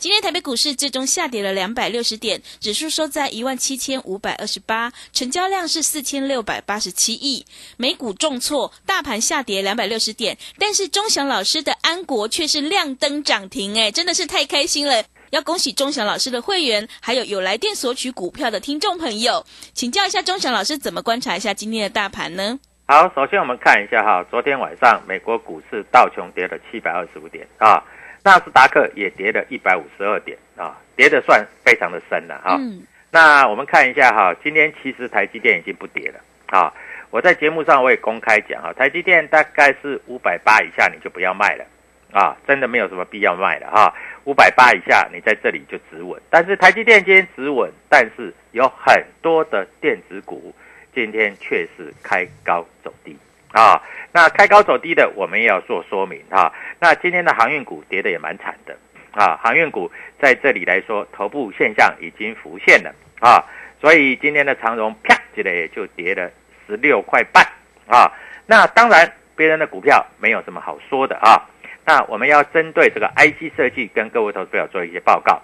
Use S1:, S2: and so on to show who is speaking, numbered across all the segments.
S1: 今天台北股市最终下跌了两百六十点，指数收在一万七千五百二十八，成交量是四千六百八十七亿。美股重挫，大盘下跌两百六十点，但是钟祥老师的安国却是亮灯涨停，哎，真的是太开心了！要恭喜钟祥老师的会员，还有有来电索取股票的听众朋友，请教一下钟祥老师怎么观察一下今天的大盘呢？
S2: 好，首先我们看一下哈，昨天晚上美国股市道琼跌了七百二十五点啊。纳斯达克也跌了一百五十二点啊，跌的算非常的深了哈。
S1: 嗯，
S2: 那我们看一下哈，今天其实台积电已经不跌了啊。我在节目上我也公开讲啊，台积电大概是五百八以下你就不要卖了啊，真的没有什么必要卖了哈。五百八以下你在这里就止稳，但是台积电今天止稳，但是有很多的电子股今天却是开高走低啊。那开高走低的，我们也要做说明哈。那今天的航运股跌的也蛮惨的啊，航运股在这里来说，头部现象已经浮现了啊，所以今天的长荣啪起来也就跌了十六块半啊。那当然，别人的股票没有什么好说的啊。那我们要针对这个 IC 设计跟各位投资者做一些报告，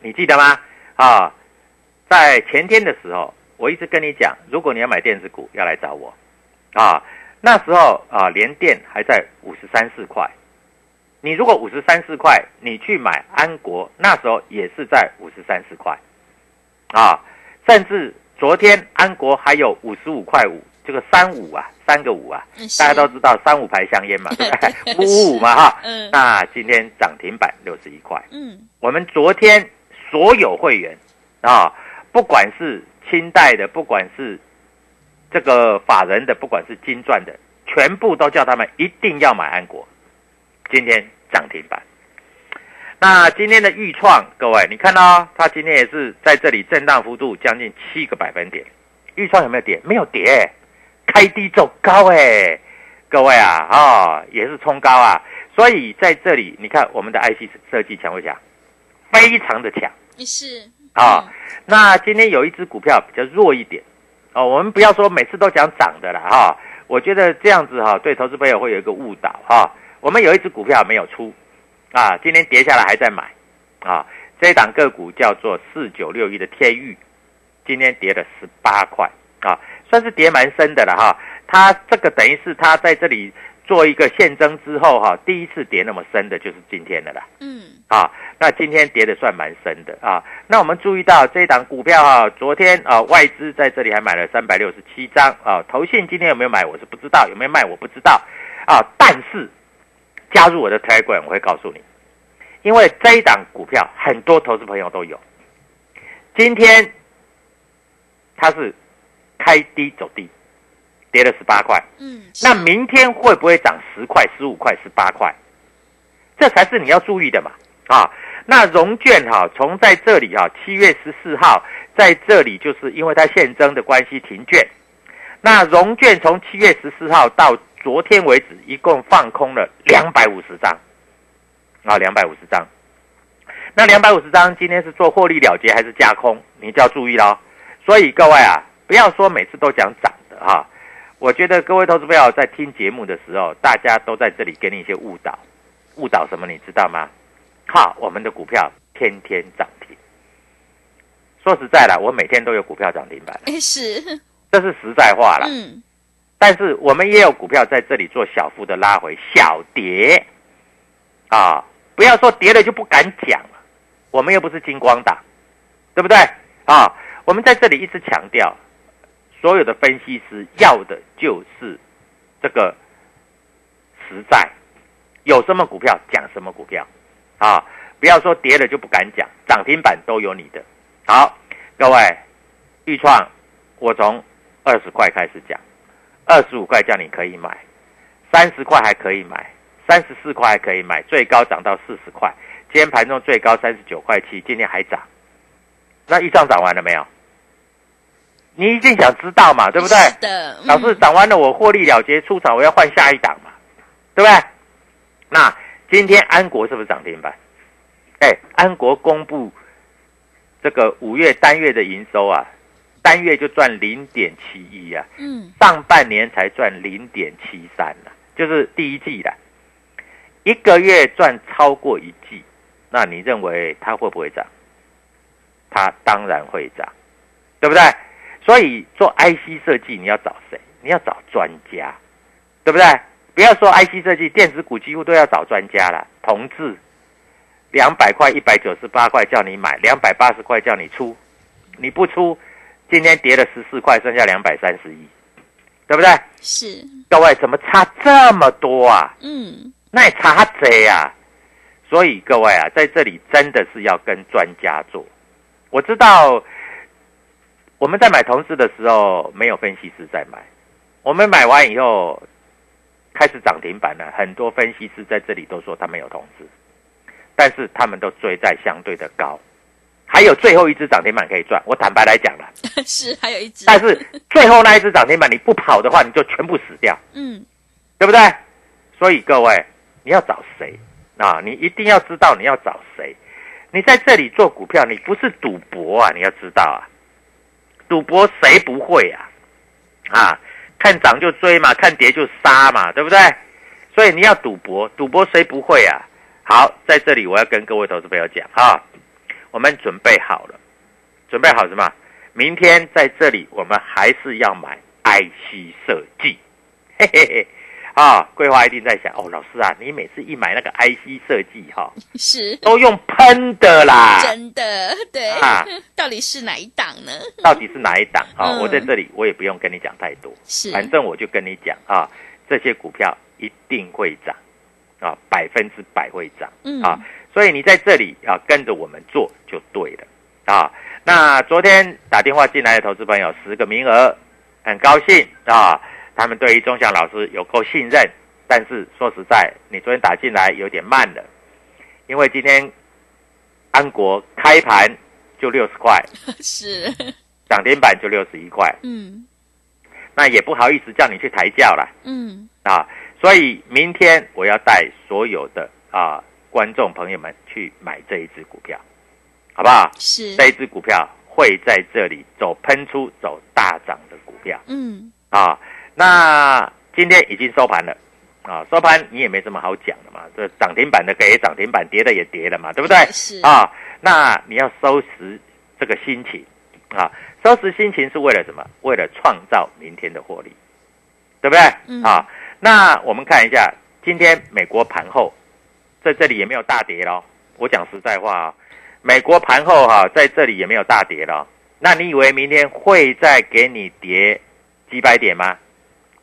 S2: 你记得吗？啊，在前天的时候，我一直跟你讲，如果你要买电子股，要来找我啊。那时候啊，联电还在五十三四块。你如果五十三四块，你去买安国，那时候也是在五十三四块，啊，甚至昨天安国还有五十五块五，这个三五啊，三个五啊，大家都知道三五牌香烟嘛，对不对？五 五五嘛哈。
S1: 嗯。
S2: 那今天涨停板六十一块。
S1: 嗯。
S2: 我们昨天所有会员啊，不管是清代的，不管是。这个法人的，不管是金钻的，全部都叫他们一定要买安国。今天涨停板。那今天的预创，各位你看到，它今天也是在这里震荡幅度将近七个百分点。预创有没有跌？没有跌，开低走高哎，各位啊啊，也是冲高啊。所以在这里，你看我们的 IC 设计强不强？非常的强。
S1: 是
S2: 啊。那今天有一只股票比较弱一点。哦，我们不要说每次都讲涨的了哈，我觉得这样子哈，对投资朋友会有一个误导哈。我们有一只股票没有出，啊，今天跌下来还在买，啊，这一档个股叫做四九六一的天域，今天跌了十八块，啊，算是跌蛮深的了哈。它这个等于是它在这里。做一个现增之后哈，第一次跌那么深的就是今天的啦。
S1: 嗯，
S2: 啊，那今天跌的算蛮深的啊。那我们注意到这一档股票哈，昨天啊外资在这里还买了三百六十七张啊，投信今天有没有买我是不知道，有没有卖我不知道啊。但是加入我的 Telegram 我会告诉你，因为这一档股票很多投资朋友都有。今天它是开低走低。跌了十八块。
S1: 嗯，
S2: 那明天会不会涨十块、十五块、十八块？这才是你要注意的嘛！啊，那融券哈，从在这里哈，七月十四号在这里，就是因为它现增的关系停券。那融券从七月十四号到昨天为止，一共放空了两百五十张，啊，两百五十张。那两百五十张今天是做获利了结还是加空？你就要注意喽。所以各位啊，不要说每次都讲涨的哈。我觉得各位投资朋友在听节目的时候，大家都在这里给你一些误导，误导什么你知道吗？哈，我们的股票天天涨停。说实在的，我每天都有股票涨停板，
S1: 哎 是，
S2: 这是实在话了。
S1: 嗯，
S2: 但是我们也有股票在这里做小幅的拉回，小跌啊，不要说跌了就不敢讲了。我们又不是金光党，对不对啊？我们在这里一直强调，所有的分析师要的就是这个实在，有什么股票讲什么股票啊，不要说跌了就不敢讲，涨停板都有你的。好，各位，豫创，我从二十块开始讲，二十五块叫你可以买，三十块还可以买，三十四块还可以买，最高涨到四十块。今天盘中最高三十九块七，今天还涨。那一涨涨完了没有？你一定想知道嘛，对不对？
S1: 是的，嗯
S2: 老师涨完了，我获利了结出场，我要换下一档嘛，对不对？那今天安国是不是涨停板？哎，安国公布这个五月单月的营收啊，单月就赚零点七一啊，
S1: 嗯，
S2: 上半年才赚零点七三呢，就是第一季的，一个月赚超过一季，那你认为它会不会涨？它当然会涨，对不对？所以做 IC 设计你要找谁？你要找专家，对不对？不要说 IC 设计，电子股几乎都要找专家了。同志，两百块、一百九十八块叫你买，两百八十块叫你出，你不出，今天跌了十四块，剩下两百三十一，对不对？
S1: 是，
S2: 各位怎么差这么多啊？
S1: 嗯，
S2: 那也差贼啊！所以各位啊，在这里真的是要跟专家做。我知道我们在买同志的时候没有分析师在买，我们买完以后开始涨停板了，很多分析师在这里都说他们有同志，但是他们都追在相对的高，还有最后一只涨停板可以赚。我坦白来讲了，
S1: 是，还有一只，
S2: 但是最后那一只涨停板你不跑的话，你就全部死掉。
S1: 嗯，
S2: 对不对？所以各位，你要找谁啊？你一定要知道你要找谁。你在这里做股票，你不是赌博啊！你要知道啊，赌博谁不会啊？啊，看涨就追嘛，看跌就杀嘛，对不对？所以你要赌博，赌博谁不会啊？好，在这里我要跟各位投资朋友讲哈，我们准备好了，准备好什么？明天在这里我们还是要买 IC 设计，嘿嘿嘿。啊，桂花一定在想哦，老师啊，你每次一买那个 IC 设计哈、
S1: 是，
S2: 都用喷的啦，
S1: 真的，对
S2: 啊，
S1: 到底是哪一档呢？
S2: 到底是哪一档啊？
S1: 嗯
S2: 我在这里我也不用跟你讲太多，
S1: 是，
S2: 反正我就跟你讲啊，这些股票一定会涨啊，百分之百会涨
S1: 嗯
S2: 啊，所以你在这里啊跟着我们做就对了啊。那昨天打电话进来的投资朋友十个名额，很高兴啊，他们对于钟祥老师有够信任，但是说实在，你昨天打进来有点慢了，因为今天安国开盘就六十块，
S1: 是，
S2: 涨停板就六十一块，
S1: 嗯。
S2: 那也不好意思叫你去抬轿了
S1: 嗯，
S2: 啊。所以明天我要带所有的啊观众朋友们去买这一只股票，好不好？
S1: 是，
S2: 这一只股票会在这里走喷出、走大涨的股票。
S1: 嗯。
S2: 啊。那今天已经收盘了啊，收盘你也没什么好讲的嘛，这涨停板的给涨停板，跌的也跌了嘛，对不对？
S1: 是，
S2: 啊，那你要收拾这个心情啊，收拾心情是为了什么？为了创造明天的获利，对不对？
S1: 嗯
S2: 啊，那我们看一下今天美国盘后，在这里也没有大跌咯。我讲实在话啊，美国盘后哈、在这里也没有大跌咯。那你以为明天会再给你跌几百点吗？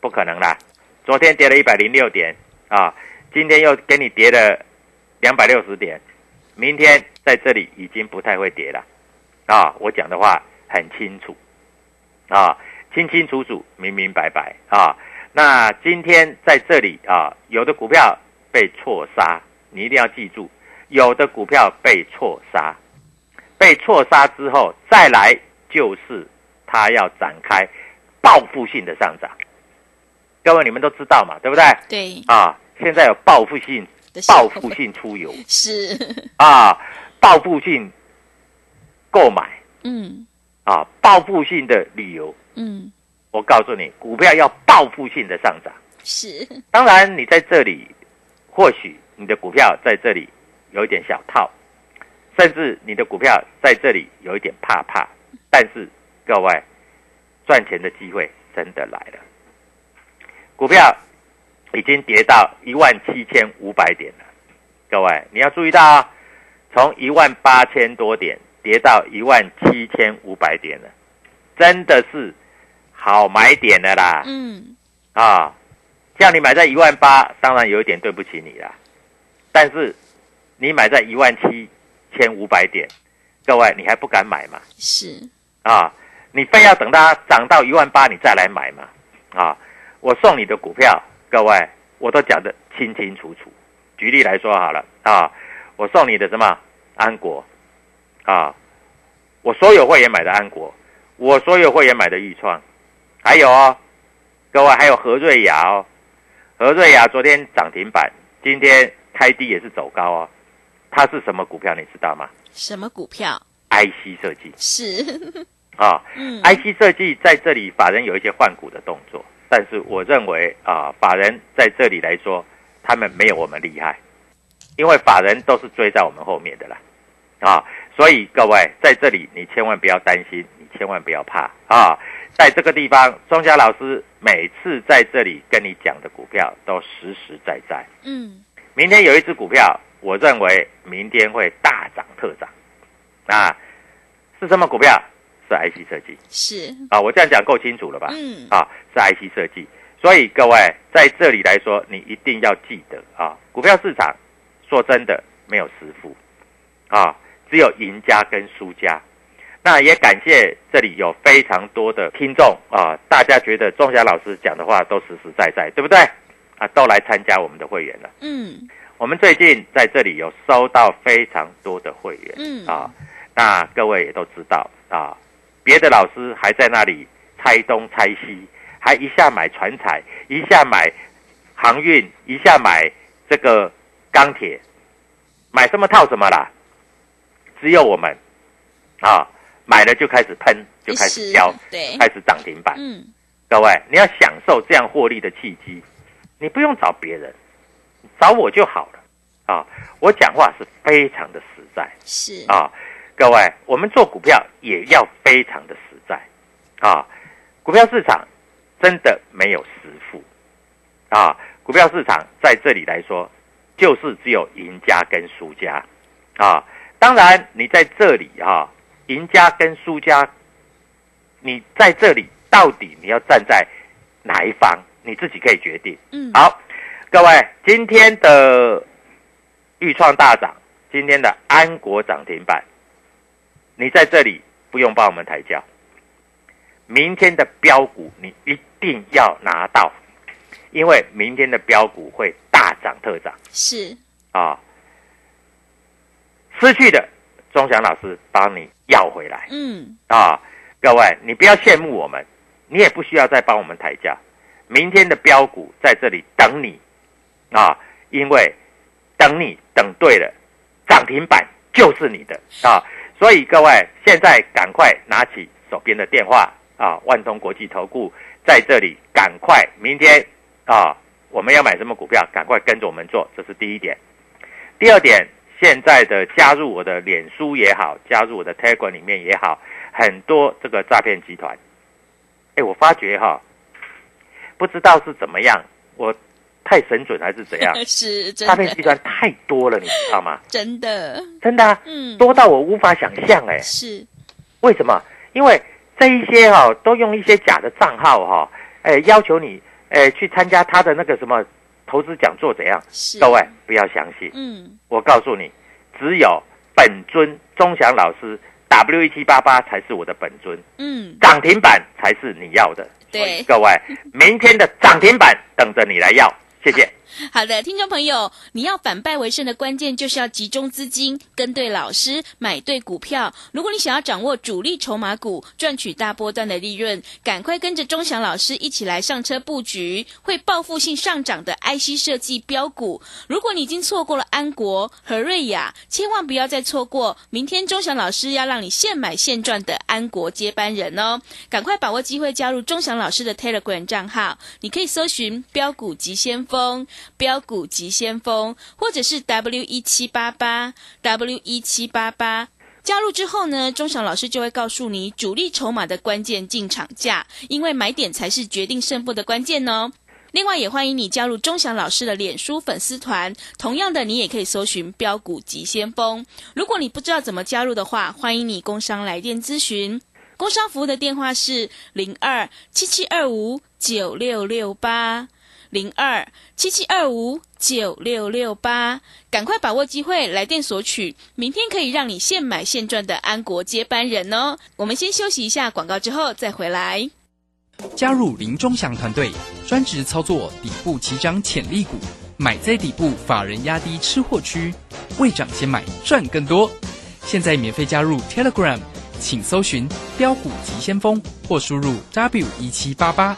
S2: 不可能啦！昨天跌了一百零六点啊，今天又给你跌了两百六十点，明天在这里已经不太会跌了啊！我讲的话很清楚啊，清清楚楚、明明白白啊。那今天在这里啊，有的股票被错杀，你一定要记住，有的股票被错杀，被错杀之后再来就是它要展开报复性的上涨。各位你们都知道嘛，对不对？
S1: 对，
S2: 啊，现在有报复性报复性出游
S1: 是，
S2: 啊，报复性购买
S1: 嗯
S2: 啊，报复性的旅游。
S1: 嗯，
S2: 我告诉你，股票要报复性的上涨。
S1: 是，
S2: 当然，你在这里，或许你的股票在这里有一点小套，甚至你的股票在这里有一点怕怕。但是各位，赚钱的机会真的来了。股票已经跌到一万七千五百点了，各位你要注意到啊、从一万八千多点跌到一万七千五百点了，真的是好买点的啦。
S1: 嗯
S2: 啊，像你买在一万八，当然有一点对不起你啦。但是你买在一万七千五百点，各位你还不敢买吗？
S1: 是，
S2: 啊，你非要等它涨到一万八你再来买嘛？啊，我送你的股票，各位我都讲得清清楚楚。举例来说好了啊，我送你的什么安国啊，我所有会员买的安国，我所有会员买的豫创，还有哦，各位还有何瑞雅哦，何瑞雅昨天涨停板，今天开低也是走高哦。它是什么股票你知道吗
S1: 什么股票
S2: ？？IC 设计
S1: 是，
S2: 啊。
S1: 嗯
S2: IC 设计在这里，法人有一些换股的动作，但是我认为啊，法人在这里来说，他们没有我们厉害，因为法人都是追在我们后面的啦，啊，所以各位在这里你千万不要担心，你千万不要怕啊，在这个地方，钟祥老师每次在这里跟你讲的股票都实实在在。
S1: 嗯
S2: 明天有一只股票，我认为明天会大涨特涨，啊，是什么股票？是 IC 设计。
S1: 是，
S2: 啊，我这样讲够清楚了吧？
S1: 嗯
S2: 啊，是 IC 设计。所以各位在这里来说，你一定要记得啊，股票市场说真的没有师傅啊，只有赢家跟输家。那也感谢这里有非常多的听众啊，大家觉得钟祥老师讲的话都实实在在，对不对？啊，都来参加我们的会员了。
S1: 嗯
S2: 我们最近在这里有收到非常多的会员，
S1: 嗯
S2: 啊，那各位也都知道啊，别的老师还在那里拆东拆西，还一下买船彩，一下买航运，一下买这个钢铁，买什么套什么啦。只有我们啊，买了就开始喷，就开始
S1: 是
S2: 飙，
S1: 对，
S2: 开始涨停板。
S1: 嗯
S2: 各位，你要享受这样获利的契机，你不用找别人，找我就好了啊！我讲话是非常的实在
S1: 是，
S2: 啊，各位，我们做股票也要非常的实在啊！股票市场真的没有实付啊！股票市场在这里来说，就是只有赢家跟输家啊！当然，你在这里啊，赢家跟输家，你在这里到底你要站在哪一方，你自己可以决定。
S1: 嗯
S2: 好，各位，今天的豫创大涨，今天的安国涨停板，你在这里不用帮我们抬轿，明天的标股你一定要拿到，因为明天的标股会大涨特涨
S1: 是，
S2: 啊！失去的，钟祥老师帮你要回来。
S1: 嗯
S2: 啊，各位，你不要羡慕我们，你也不需要再帮我们抬价。明天的标股在这里等你啊，因为等你等对了，涨停板就是你的啊。所以各位，现在赶快拿起手边的电话啊，万通国际投顾在这里，赶快明天啊，我们要买什么股票，赶快跟着我们做，这是第一点。第二点，现在的加入我的脸书也好，加入我的 Telegram 里面也好，很多这个诈骗集团，哎，我发觉哈，不知道是怎么样，我太神准还是怎样，
S1: 是真
S2: 诈骗集
S1: 的，
S2: 团太多了，你知道吗？
S1: 真的，
S2: 真的、啊，
S1: 嗯，
S2: 多到我无法想象哎。
S1: 是，
S2: 为什么？因为这一些哈、都用一些假的账号哈、哎，要求你哎去参加他的那个什么投资讲座怎样？
S1: 是，
S2: 各位不要相信，
S1: 嗯。
S2: 我告诉你，只有本尊钟祥老师 W 一七八八才是我的本尊，
S1: 嗯，
S2: 涨停板才是你要的。
S1: 对。
S2: 各位，明天的涨停板等着你来要，谢谢。
S1: 好的，听众朋友，你要反败为胜的关键就是要集中资金，跟对老师，买对股票。如果你想要掌握主力筹码股，赚取大波段的利润，赶快跟着钟祥老师一起来上车布局会报复性上涨的 IC 设计标股。如果你已经错过了安国和瑞雅，千万不要再错过。明天钟祥老师要让你现买现赚的安国接班人哦，赶快把握机会加入钟祥老师的 Telegram 账号，你可以搜寻标股急先锋。标股急先锋，或者是 W 一七八八 W 一七八八。加入之后呢，钟祥老师就会告诉你主力筹码的关键进场价，因为买点才是决定胜负的关键哦。另外，也欢迎你加入钟祥老师的脸书粉丝团。同样的，你也可以搜寻“标股急先锋”。如果你不知道怎么加入的话，欢迎你工商来电咨询。工商服务的电话是零二七七二五九六六八。零二七七二五九六六八，赶快把握机会来电索取，明天可以让你现买现赚的安国接班人哦。我们先休息一下广告，之后再回来。
S3: 加入林忠祥团队，专职操作底部起涨潜力股，买在底部，法人压低吃货区，未涨先买赚更多。现在免费加入 Telegram，请搜寻标股急先锋或输入 W 一七八八。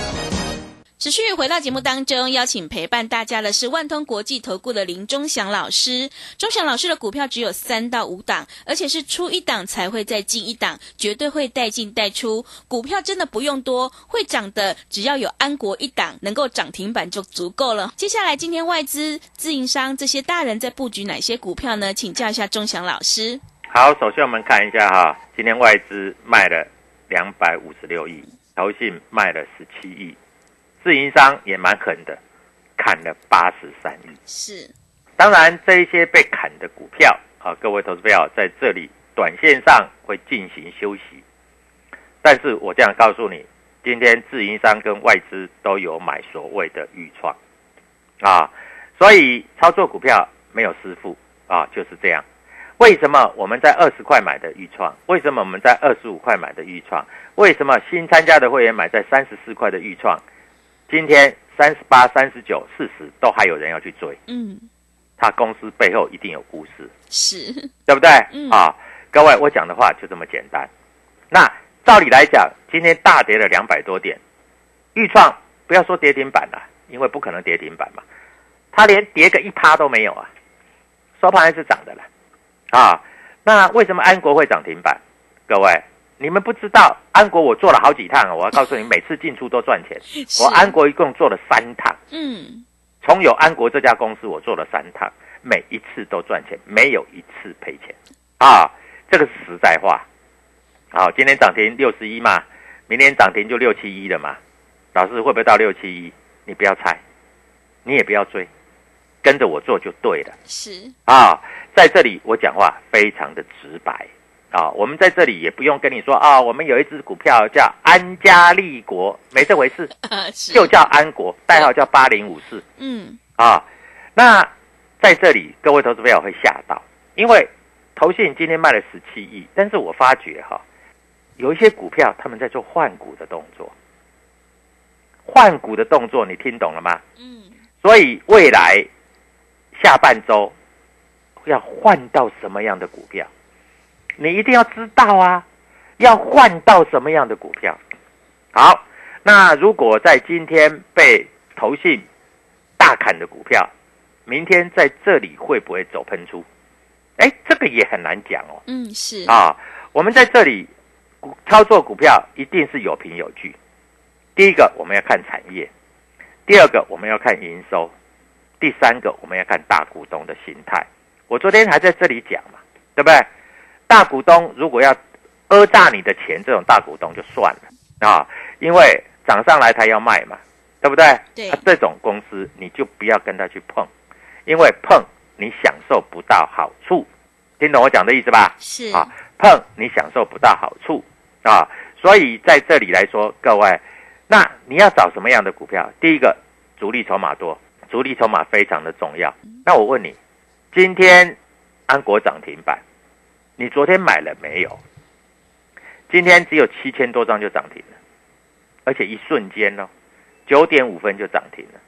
S1: 持续回到节目当中，邀请陪伴大家的是万通国际投顾的林忠祥老师。忠祥老师的股票只有三到五档，而且是出一档才会再进一档，绝对会带进带出。股票真的不用多，会涨的只要有安国一档能够涨停板就足够了。接下来今天外资、自营商这些大人在布局哪些股票呢？请教一下忠祥老师。
S2: 好，首先我们看一下哈，今天外资卖了两百五十六亿，投信卖了十七亿。自营商也蛮狠的，砍了八十三亿。
S1: 是，
S2: 当然这一些被砍的股票啊，各位投资票在这里短线上会进行休息，但是我这样告诉你，今天自营商跟外资都有买所谓的预创啊，所以操作股票没有师傅啊，就是这样。为什么我们在二十块买的预创？为什么我们在二十五块买的预创？为什么新参加的会员买在三十四块的预创？今天三十八、三十九、四十都还有人要去追，
S1: 嗯，
S2: 他公司背后一定有故事，
S1: 是，
S2: 对不对？
S1: 嗯
S2: 啊，各位，我讲的话就这么简单。那照理来讲，今天大跌了两百多点，预创不要说跌停板了，因为不可能跌停板嘛，它连跌个一趴都没有啊，收盘还是涨的了啊。那为什么安国会涨停板？各位，你们不知道安国我做了好几趟啊，我要告诉你，每次进出都赚钱。我安国一共做了三趟，
S1: 嗯，
S2: 从有安国这家公司，我做了三趟，每一次都赚钱，没有一次赔钱啊！这个是实在话。好，今天涨停六十一嘛，明天涨停就六七一了嘛。老师会不会到六七一？你不要猜，你也不要追，跟着我做就对了
S1: 是，
S2: 啊！在这里我讲话非常的直白啊，我们在这里也不用跟你说啊，我们有一只股票叫安家立国，没这回事，就叫安国，代号叫八零五四。
S1: 嗯，
S2: 啊，那在这里各位投资朋友会吓到，因为投信今天卖了十七亿，但是我发觉哈，有一些股票他们在做换股的动作，换股的动作你听懂了吗？
S1: 嗯，
S2: 所以未来下半周要换到什么样的股票，你一定要知道啊，要换到什么样的股票。好，那如果在今天被投信大砍的股票，明天在这里会不会走喷出？哎，这个也很难讲哦。
S1: 嗯，是，
S2: 啊，我们在这里股操作股票一定是有凭有据。第一个我们要看产业，第二个我们要看营收，第三个我们要看大股东的心态。我昨天还在这里讲嘛，对不对？大股东如果要讹诈你的钱，这种大股东就算了啊，因为涨上来他要卖嘛，对不对？
S1: 对
S2: 啊这种公司你就不要跟他去碰，因为碰你享受不到好处，听懂我讲的意思吧？
S1: 是，
S2: 啊，碰你享受不到好处，啊。所以在这里来说，各位，那你要找什么样的股票？第一个，主力筹码多，主力筹码非常的重要。那我问你，今天安国涨停板，你昨天买了没有？今天只有七千多张就涨停了，而且一瞬间哦，九点五分就涨停了。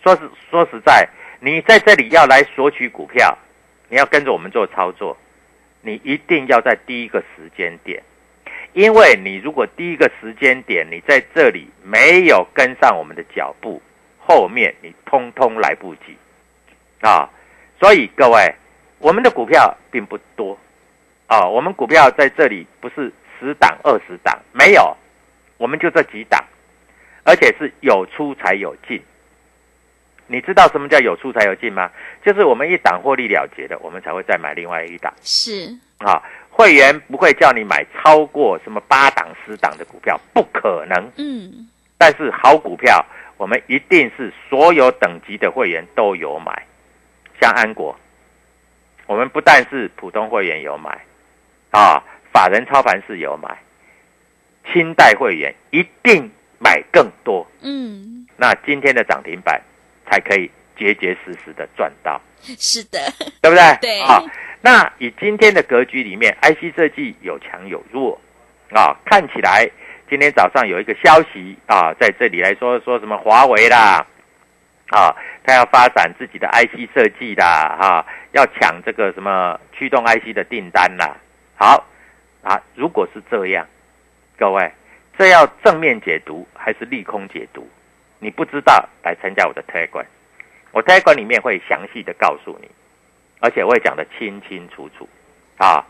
S2: 说实说实在，你在这里要来索取股票，你要跟着我们做操作，你一定要在第一个时间点。因为你如果第一个时间点你在这里没有跟上我们的脚步，后面你通通来不及啊！所以各位，我们的股票并不多啊，我们股票在这里不是十档二十档，没有，我们就这几档，而且是有出才有进。你知道什么叫有出才有进吗？就是我们一档获利了结的，我们才会再买另外一档。
S1: 是
S2: 啊。会员不会叫你买超过什么八档、十档的股票，不可能。
S1: 嗯，
S2: 但是好股票，我们一定是所有等级的会员都有买。像安国，我们不但是普通会员有买，啊，法人操盘是有买，清代会员一定买更多。
S1: 嗯，
S2: 那今天的涨停板才可以结结实实的赚到。
S1: 是的，
S2: 对不对？
S1: 对。
S2: 啊。那以今天的格局里面，IC 设计有强有弱，啊，看起来今天早上有一个消息啊，在这里来说说什么华为啦，啊，他要发展自己的 IC 设计啦，哈，要抢这个什么驱动 IC 的订单啦。好啊，如果是这样，各位，这要正面解读还是利空解读？你不知道，来参加我的推广，我推广里面会详细的告诉你。而且我也讲得清清楚楚，啊，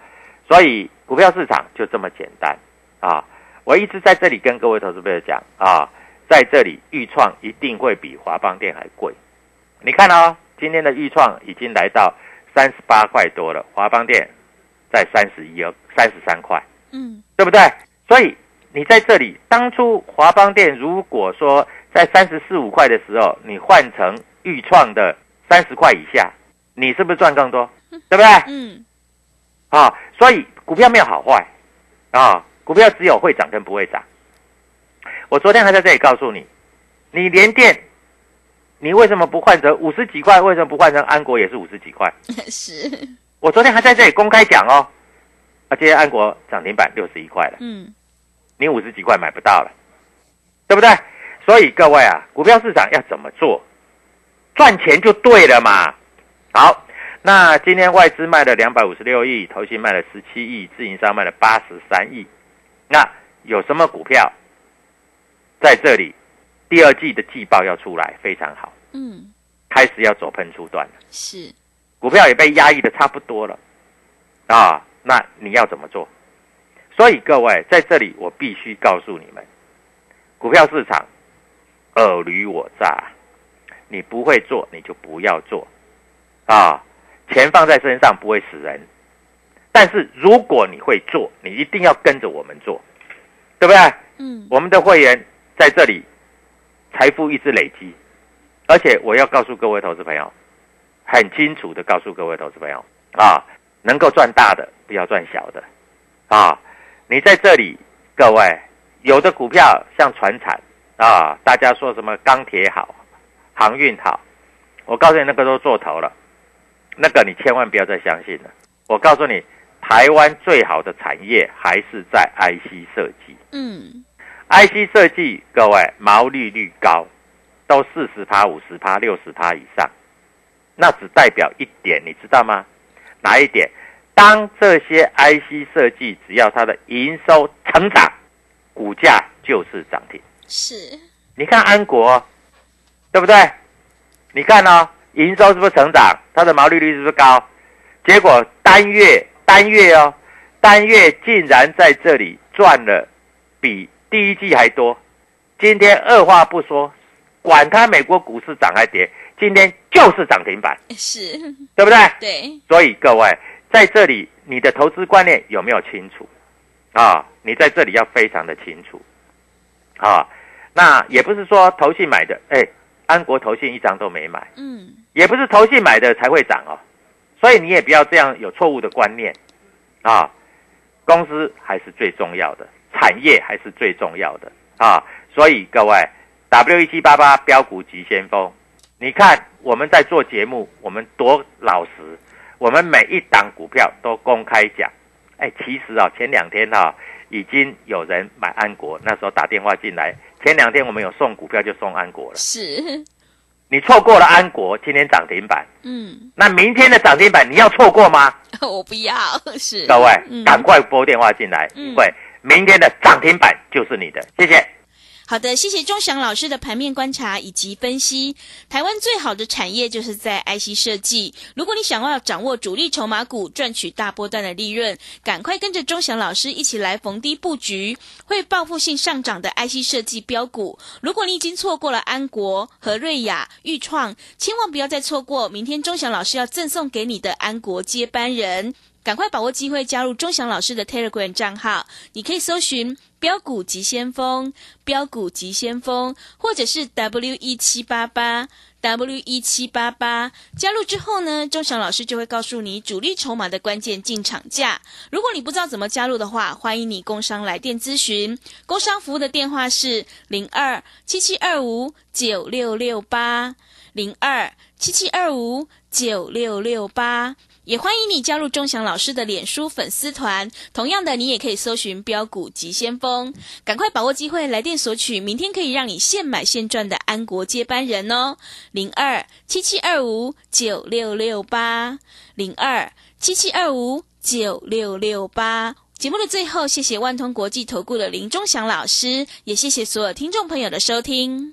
S2: 所以股票市场就这么简单啊！我一直在这里跟各位投资朋友讲啊，在这里豫创一定会比华邦电还贵。你看哦，今天的豫创已经来到三十八块多了，华邦电在三十一、三十三块，
S1: 嗯，
S2: 对不对？所以你在这里，当初华邦店如果说在三十四五块的时候，你换成豫创的三十块以下。你是不是赚更多？对不对？
S1: 嗯。
S2: 啊，所以股票没有好坏啊，股票只有会涨跟不会涨。我昨天还在这里告诉你，你连电，你为什么不换成五十几块？为什么不换成安国也是五十几块？
S1: 是。
S2: 我昨天还在这里公开讲哦，啊，今天安国涨停板六十一块了。
S1: 嗯。
S2: 你五十几块买不到了，对不对？所以各位啊，股票市场要怎么做？赚钱就对了嘛。好，那今天外资卖了两百五十六亿，投信卖了十七亿，自营商卖了八十三亿。那有什么股票在这里？第二季的季报要出来，非常好。
S1: 嗯，
S2: 开始要走喷出段了。
S1: 是，
S2: 股票也被压抑的差不多了啊。那你要怎么做？所以各位在这里，我必须告诉你们，股票市场尔虞我诈，你不会做，你就不要做。啊，钱放在身上不会死人，但是如果你会做，你一定要跟着我们做，对不对？
S1: 嗯，
S2: 我们的会员在这里，财富一直累积，而且我要告诉各位投资朋友，很清楚的告诉各位投资朋友啊，能够赚大的不要赚小的，啊，你在这里，各位有的股票像船产啊，大家说什么钢铁好，航运好，我告诉你那个都做头了。那个你千万不要再相信了。我告诉你，台湾最好的产业还是在 IC 设计。
S1: 嗯
S2: ，IC 设计各位毛利率高，都四十趴、五十趴、六十趴以上，那只代表一点，你知道吗？哪一点？当这些 IC 设计只要它的营收成长，股价就是涨停。
S1: 是，
S2: 你看安国，对不对？你看呢？营收是不是成长？它的毛利率是不是高？结果单月单月哦，单月竟然在这里赚了比第一季还多。今天二话不说，管它美国股市涨还跌，今天就是涨停板，
S1: 是
S2: 对不对？
S1: 对。
S2: 所以各位在这里，你的投资观念有没有清楚？啊，你在这里要非常的清楚。啊，那也不是说投信买的，哎，安国投信一张都没买。
S1: 嗯。
S2: 也不是投信买的才会涨哦，所以你也不要这样有错误的观念啊。公司还是最重要的产业还是最重要的啊。所以各位，W 一七八八标股急先锋，你看我们在做节目，我们多老实，我们每一档股票都公开讲。哎，其实啊，前两天哈已经有人买安国，那时候打电话进来，前两天我们有送股票就送安国了。
S1: 是，
S2: 你错过了安国，今天涨停板，
S1: 嗯，
S2: 那明天的涨停板你要错过吗？
S1: 我不要，是
S2: 各位
S1: 嗯，
S2: 赶快拨电话进来，
S1: 嗯
S2: 因为明天的涨停板就是你的。谢谢。
S1: 好的，谢谢钟祥老师的盘面观察以及分析。台湾最好的产业就是在 IC 设计。如果你想要掌握主力筹码股，赚取大波段的利润，赶快跟着钟祥老师一起来逢低布局会报复性上涨的 IC 设计标股。如果你已经错过了安国和瑞雅、裕创，千万不要再错过明天钟祥老师要赠送给你的安国接班人。赶快把握机会加入钟祥老师的 Telegram 账号，你可以搜寻“标股急先锋”、“标股急先锋”，或者是 W 一七八八 W 一七八八。加入之后呢，钟祥老师就会告诉你主力筹码的关键进场价。如果你不知道怎么加入的话，欢迎你工商来电咨询。工商服务的电话是零二七七二五九六六八零二七七二五九六六八。也欢迎你加入钟祥老师的脸书粉丝团，同样的，你也可以搜寻“标股急先锋”，赶快把握机会来电索取，明天可以让你现买现赚的安国接班人哦，零二七七二五九六六八，零二七七二五九六六八。节目的最后，谢谢万通国际投顾的林钟祥老师，也谢谢所有听众朋友的收听。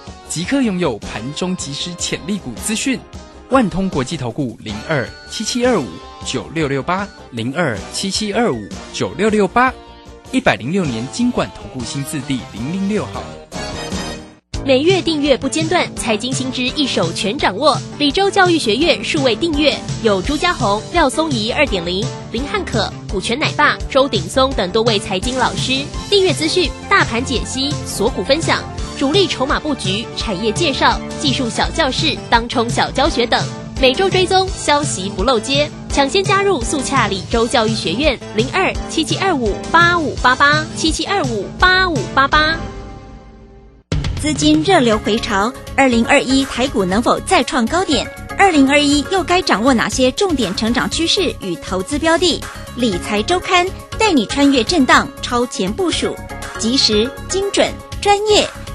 S3: 即刻拥有盘中即时潜力股资讯。万通国际投顾零二七七二五九六六八零二七七二五九六六八，一百零六年经管投顾新字第零零六号。
S4: 每月订阅不间断，财经新知一手全掌握。李州教育学院数位订阅有朱家红、廖松怡二点零、林汉可、股权奶爸、周鼎松等多位财经老师。订阅资讯、大盘解析、锁股分享、主力筹码布局、产业介绍、技术小教室、当冲小教学等。每周追踪消息不漏接，抢先加入速洽李州教育学院零二七七二五八五八八七七二五八五八八。
S5: 资金热流回潮，二零二一台股能否再创高点？二零二一又该掌握哪些重点成长趋势与投资标的？理财周刊带你穿越震荡，超前部署，及时、精准、专业，